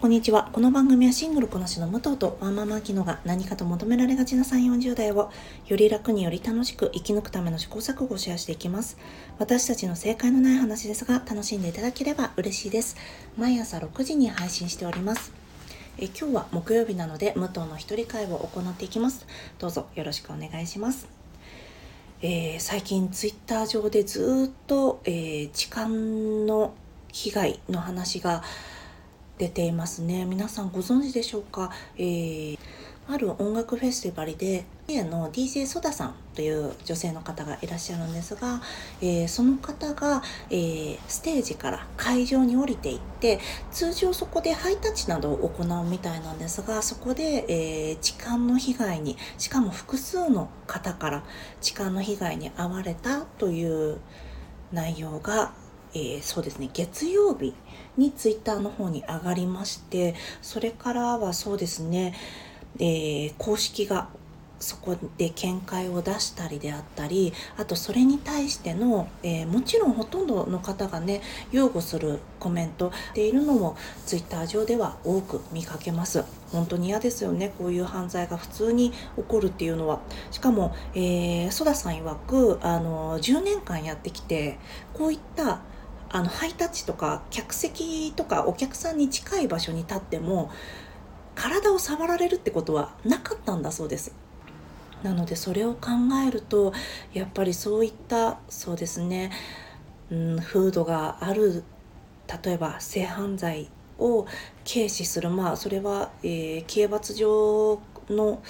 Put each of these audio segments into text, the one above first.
こんにちは。この番組はシングルこなしの武藤とワンママキノが何かと求められがちな3、40代をより楽により楽しく生き抜くための試行錯誤をシェアしていきます。私たちの正解のない話ですが楽しんでいただければ嬉しいです。毎朝6時に配信しております。え今日は木曜日なので武藤の一人会を行っていきます。どうぞよろしくお願いします。えー、最近ツイッター上でずっと、えー、痴漢の被害の話が出ていますね。皆さんご存知でしょうか、えー、ある音楽フェスティバルでの DJ ソダさんという女性の方がいらっしゃるんですが、えー、その方が、えー、ステージから会場に降りていって通常そこでハイタッチなどを行うみたいなんですがそこで、えー、痴漢の被害にしかも複数の方から痴漢の被害に遭われたという内容がえー、そうですね月曜日にツイッターの方に上がりましてそれからはそうですね、えー、公式がそこで見解を出したりであったりあとそれに対しての、えー、もちろんほとんどの方がね擁護するコメントっているのもツイッター上では多く見かけます。本当に嫌ですよね。こういう犯罪が普通に起こるっていうのは。しかも、えー、ソダさん曰くあの10年間やってきてこういったあのハイタッチとか客席とかお客さんに近い場所に立っても体を触られるってことはなかったんだそうです。なのでそれを考えるとやっぱりそういったそうですね、うん、風土がある例えば性犯罪を軽視するまあそれは、えー、刑罰上の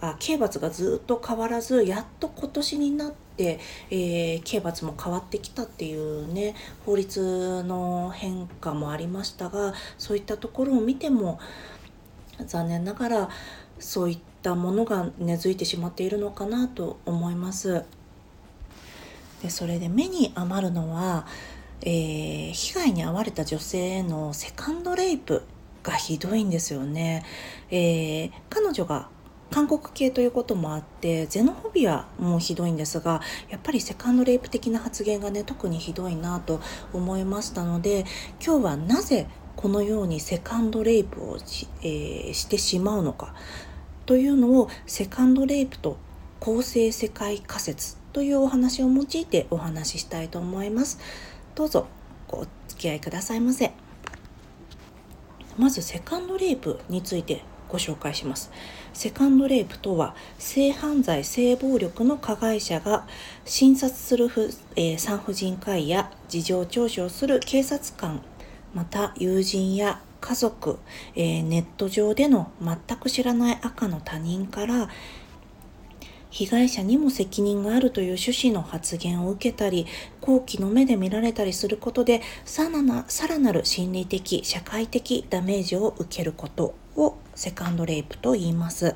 あ刑罰がずっと変わらずやっと今年になって、えー、刑罰も変わってきたっていうね法律の変化もありましたがそういったところを見ても残念ながらそういったものが根付いてしまっているのかなと思います。でそれで目に余るのは、えー、被害に遭われた女性へのセカンドレイプがひどいんですよね。えー、彼女が韓国系ということもあってゼノフォビアもひどいんですがやっぱりセカンドレイプ的な発言がね特にひどいなと思いましたので今日はなぜこのようにセカンドレイプをし,、えー、してしまうのかというのをセカンドレイプと構成世界仮説というお話を用いてお話ししたいと思います。どうぞお付き合いくださいませ。まずセカンドレイプについてご紹介します。セカンドレイプとは性犯罪性暴力の加害者が診察するえー、産婦人科医や事情聴取をする警察官また友人や家族、えー、ネット上での全く知らない赤の他人から被害者にも責任があるという趣旨の発言を受けたり、好奇の目で見られたりすることで、さらなる心理的、社会的ダメージを受けることをセカンドレイプと言います。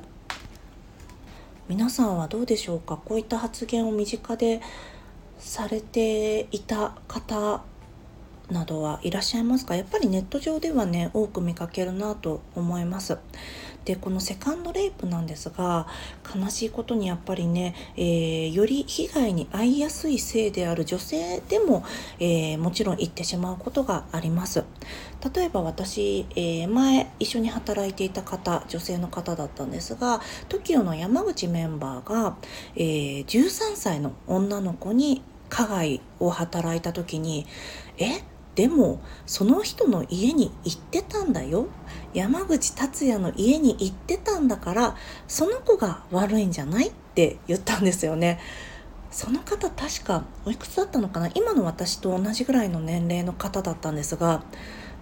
皆さんはどうでしょうか？こういった発言を身近でされていた方などはいらっしゃいますか？やっぱりネット上ではね多く見かけるなと思います。でこのセカンドレイプなんですが悲しいことにやっぱりね、えー、より被害に遭いやすい性である女性でも、えー、もちろん行ってしまうことがあります。例えば私、えー、前一緒に働いていた方女性の方だったんですが TOKIO の山口メンバーが、え13歳の女の子に加害を働いた時にえ？でもその人の家に行ってたんだよ。山口達也の家に行ってたんだからその子が悪いんじゃないって言ったんですよね。その方確かおいくつだったのかな？今の私と同じぐらいの年齢の方だったんですが。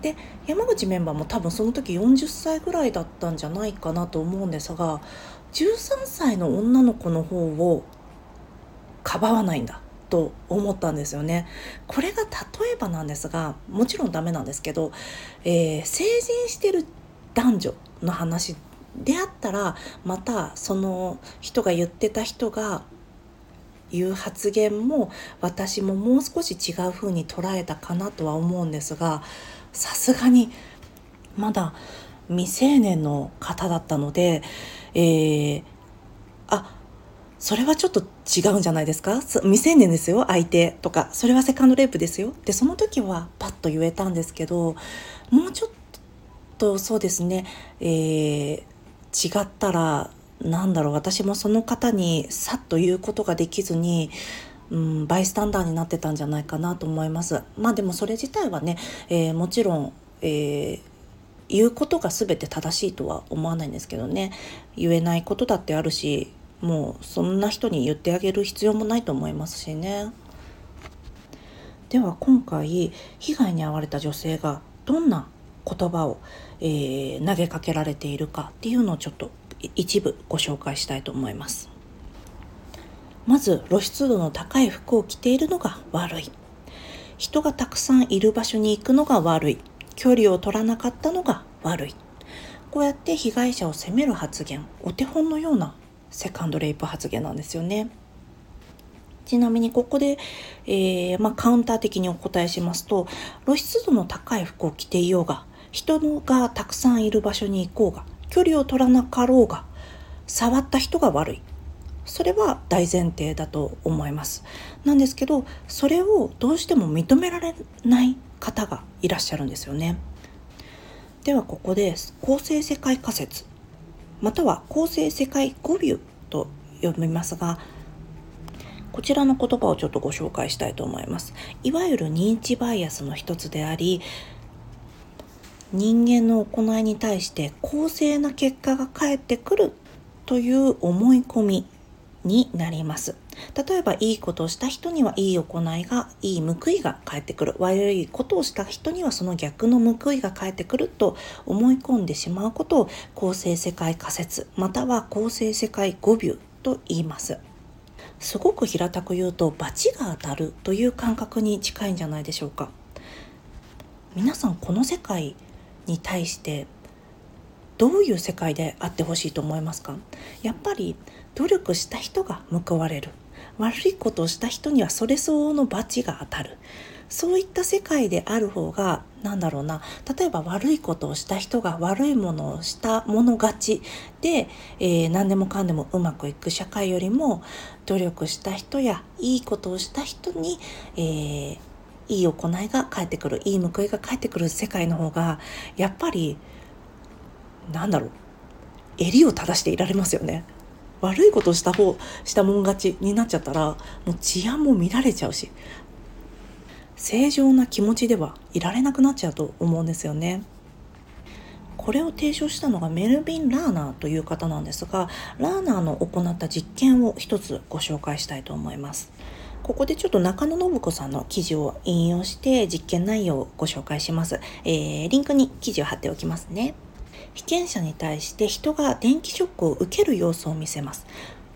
で山口メンバーも多分その時40歳ぐらいだったんじゃないかなと思うんですが13歳の女の子の方をかばわないんだ。と思ったんですよね。これが例えばなんですがもちろんダメなんですけど、えー、成人してる男女の話であったらまたその人が言ってた人が言う発言も私ももう少し違う風に捉えたかなとは思うんですがさすがにまだ未成年の方だったので、えー、あそれはちょっと違うんじゃないですか？未成年ですよ相手。とかそれはセカンドレイプですよ。でその時はパッと言えたんですけどもうちょっとそうですね、えー、違ったらなんだろう。私もその方にさっと言うことができずにうん、バイスタンダーになってたんじゃないかなと思います。まあでもそれ自体はね、えー、もちろん、えー、言うことが全て正しいとは思わないんですけどね。言えないことだってあるしもうそんな人に言ってあげる必要もないと思いますしね。では今回被害に遭われた女性がどんな言葉を、えー、投げかけられているかっていうのをちょっと一部ご紹介したいと思います。まず露出度の高い服を着ているのが悪い人がたくさんいる場所に行くのが悪い距離を取らなかったのが悪いこうやって被害者を責める発言お手本のようなセカンドレイプ発言なんですよね。ちなみにここで、えー、まあ、カウンター的にお答えしますと露出度の高い服を着ていようが人がたくさんいる場所に行こうが距離を取らなかろうが触った人が悪い。それは大前提だと思います。なんですけどそれをどうしても認められない方がいらっしゃるんですよね。ではここで構成世界仮説。または構成世界語尾と呼びますがこちらの言葉をちょっとご紹介したいと思います。いわゆる認知バイアスの一つであり人間の行いに対して公正な結果が返ってくるという思い込みになります。例えばいいことをした人にはいい行いがいい報いが返ってくる。悪いことをした人にはその逆の報いが返ってくると思い込んでしまうことを公正世界仮説または公正世界語尾と言います。すごく平たく言うと罰が当たるという感覚に近いんじゃないでしょうか。皆さんこの世界に対してどういう世界であってほしいと思いますか？やっぱり努力した人が報われる。悪いことをした人にはそれ相応の罰が当たる。そういった世界である方が何だろうな。例えば悪いことをした人が悪いものをした者勝ちで、えー、何でもかんでもうまくいく社会よりも努力した人やいいことをした人に、えー、いい行いが返ってくる。いい報いが返ってくる世界の方がやっぱりなんだろう襟を正していられますよね。悪いことした方したもん勝ちになっちゃったらもう治安も見られちゃうし正常な気持ちではいられなくなっちゃうと思うんですよね。これを提唱したのがメルビン・ラーナーという方なんですがラーナーの行った実験を一つご紹介したいと思います。ここでちょっと中野信子さんの記事を引用して実験内容をご紹介します。えー、リンクに記事を貼っておきますね。被験者に対して人が電気ショックを受ける様子を見せます。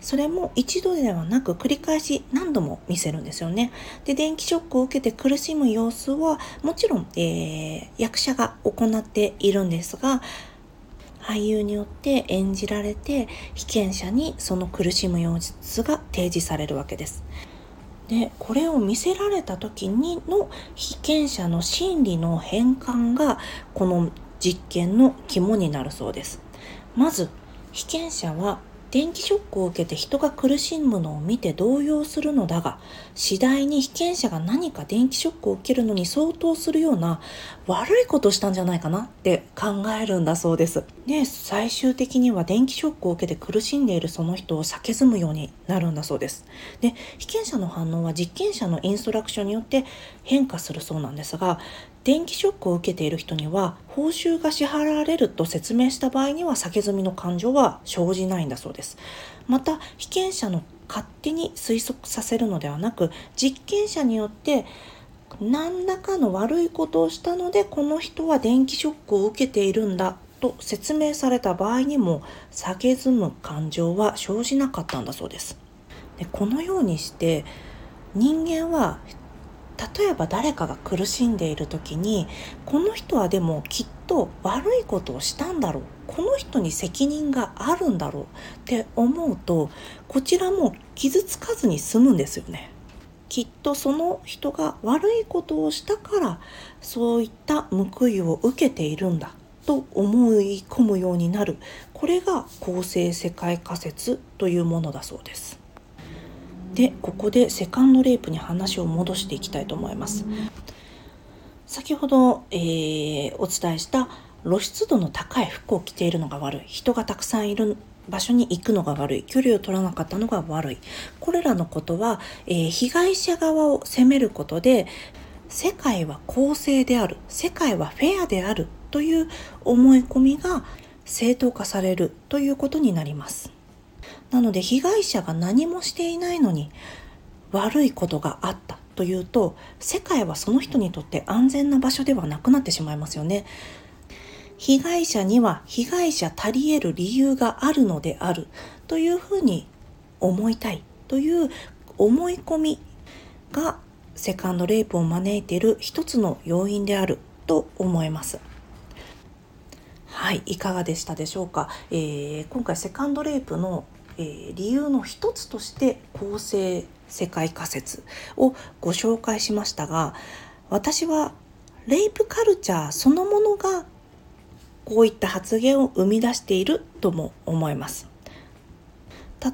それも一度ではなく繰り返し何度も見せるんですよね。で、電気ショックを受けて苦しむ様子はもちろん、えー、役者が行っているんですが、俳優によって演じられて被験者にその苦しむ様子が提示されるわけです。でこれを見せられた時にの被験者の心理の変換がこの実験の肝になるそうです。まず被験者は電気ショックを受けて人が苦しむのを見て動揺するのだが次第に被験者が何か電気ショックを受けるのに相当するような悪いことしたんじゃないかなって考えるんだそうです。で最終的には電気ショックを受けて苦しんでいるその人を避けずむようになるんだそうです。で被験者の反応は実験者のインストラクションによって変化するそうなんですが電気ショックを受けている人には報酬が支払われると説明した場合には避け済みの感情は生じないんだそうです。また被験者の勝手に推測させるのではなく実験者によって何らかの悪いことをしたのでこの人は電気ショックを受けているんだと説明された場合にも避けずむ感情は生じなかったんだそうです。でこのようにして人間は例えば誰かが苦しんでいる時にこの人はでもきっと悪いことをしたんだろうこの人に責任があるんだろうって思うとこちらも傷つかずに済むんですよね。きっとその人が悪いことをしたからそういった報いを受けているんだと思い込むようになるこれが公正世界仮説というものだそうです。でここでセカンドレイプに話を戻していきたいと思います。先ほど、えー、お伝えした露出度の高い服を着ているのが悪い。人がたくさんいる場所に行くのが悪い。距離を取らなかったのが悪い。これらのことは、えー、被害者側を責めることで世界は公正である。世界はフェアであるという思い込みが正当化されるということになります。なので被害者が何もしていないのに悪いことがあったというと世界はその人にとって安全な場所ではなくなってしまいますよね被害者には被害者足り得る理由があるのであるというふうに思いたいという思い込みがセカンドレイプを招いている一つの要因であると思います。はい、いかがでしたでしょうか？えー、今回セカンドレイプの、えー、理由の一つとして公正世界仮説をご紹介しましたが、私はレイプカルチャーそのものがこういった発言を生み出しているとも思います。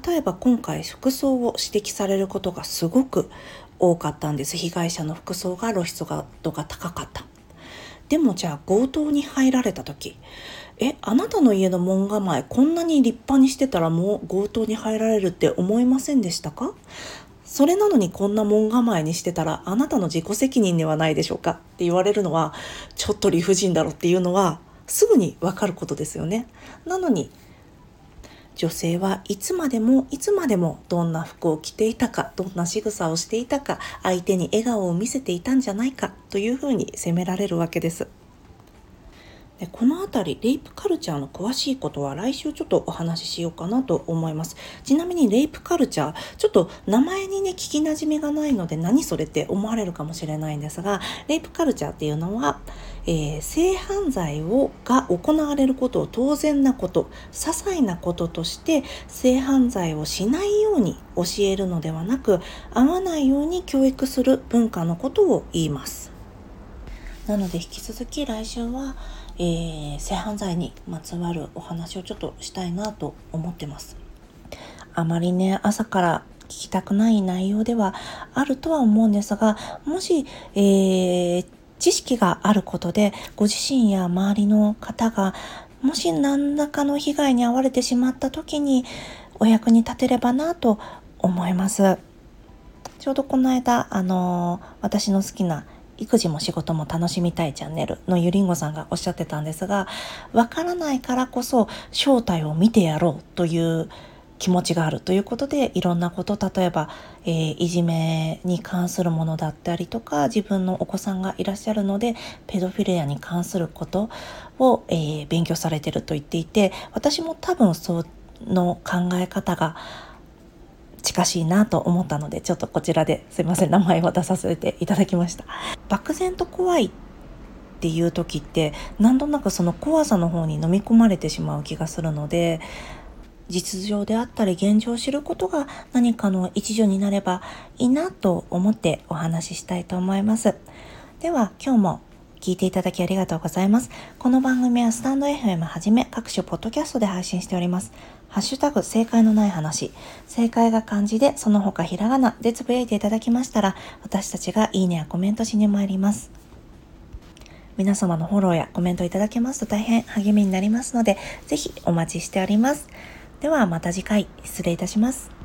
例えば今回服装を指摘されることがすごく多かったんです被害者の服装が露出度が高かったでもじゃあ強盗に入られた時えあなたの家の門構えこんなに立派にしてたらもう強盗に入られるって思いませんでしたか？それなのにこんな門構えにしてたらあなたの自己責任ではないでしょうか？って言われるのはちょっと理不尽だろっていうのはすぐにわかることですよね。なのに女性はいつまでもいつまでもどんな服を着ていたかどんな仕草をしていたか相手に笑顔を見せていたんじゃないかというふうに責められるわけです。でこの辺りレイプカルチャーの詳しいことは来週ちょっとお話ししようかなと思います。ちなみにレイプカルチャーちょっと名前にね聞きなじみがないので何それって思われるかもしれないんですがレイプカルチャーっていうのは、えー、性犯罪をが行われることを当然なこと些細なこととして性犯罪をしないように教えるのではなく合わないように教育する文化のことを言います。なので引き続き来週はえー、性犯罪にまつわるお話をちょっとしたいなと思ってます。あまりね、朝から聞きたくない内容ではあるとは思うんですが、もし、えー、知識があることで、ご自身や周りの方が、もし何らかの被害に遭われてしまった時に、お役に立てればなと思います。ちょうどこの間、あのー、私の好きな育児も仕事も楽しみたいチャンネルのゆりんごさんがおっしゃってたんですが、わからないからこそ正体を見てやろうという気持ちがあるということでいろんなこと例えば、えー、いじめに関するものだったりとか自分のお子さんがいらっしゃるのでペドフィレアに関することを、えー、勉強されてると言っていて私も多分その考え方が近しいなと思ったのでちょっとこちらですいません。名前を出させていただきました。漠然と怖いっていう時って何となくその怖さの方に飲み込まれてしまう気がするので実情であったり現状を知ることが何かの一助になればいいなと思ってお話ししたいと思います。では今日も聞いていただきありがとうございます。この番組はスタンド FM はじめ各種ポッドキャストで配信しております。ハッシュタグ正解のない話、正解が漢字でその他ひらがなでつぶやいていただきましたら、私たちがいいねやコメントしに参ります。皆様のフォローやコメントいただけますと大変励みになりますので、ぜひお待ちしております。ではまた次回失礼いたします。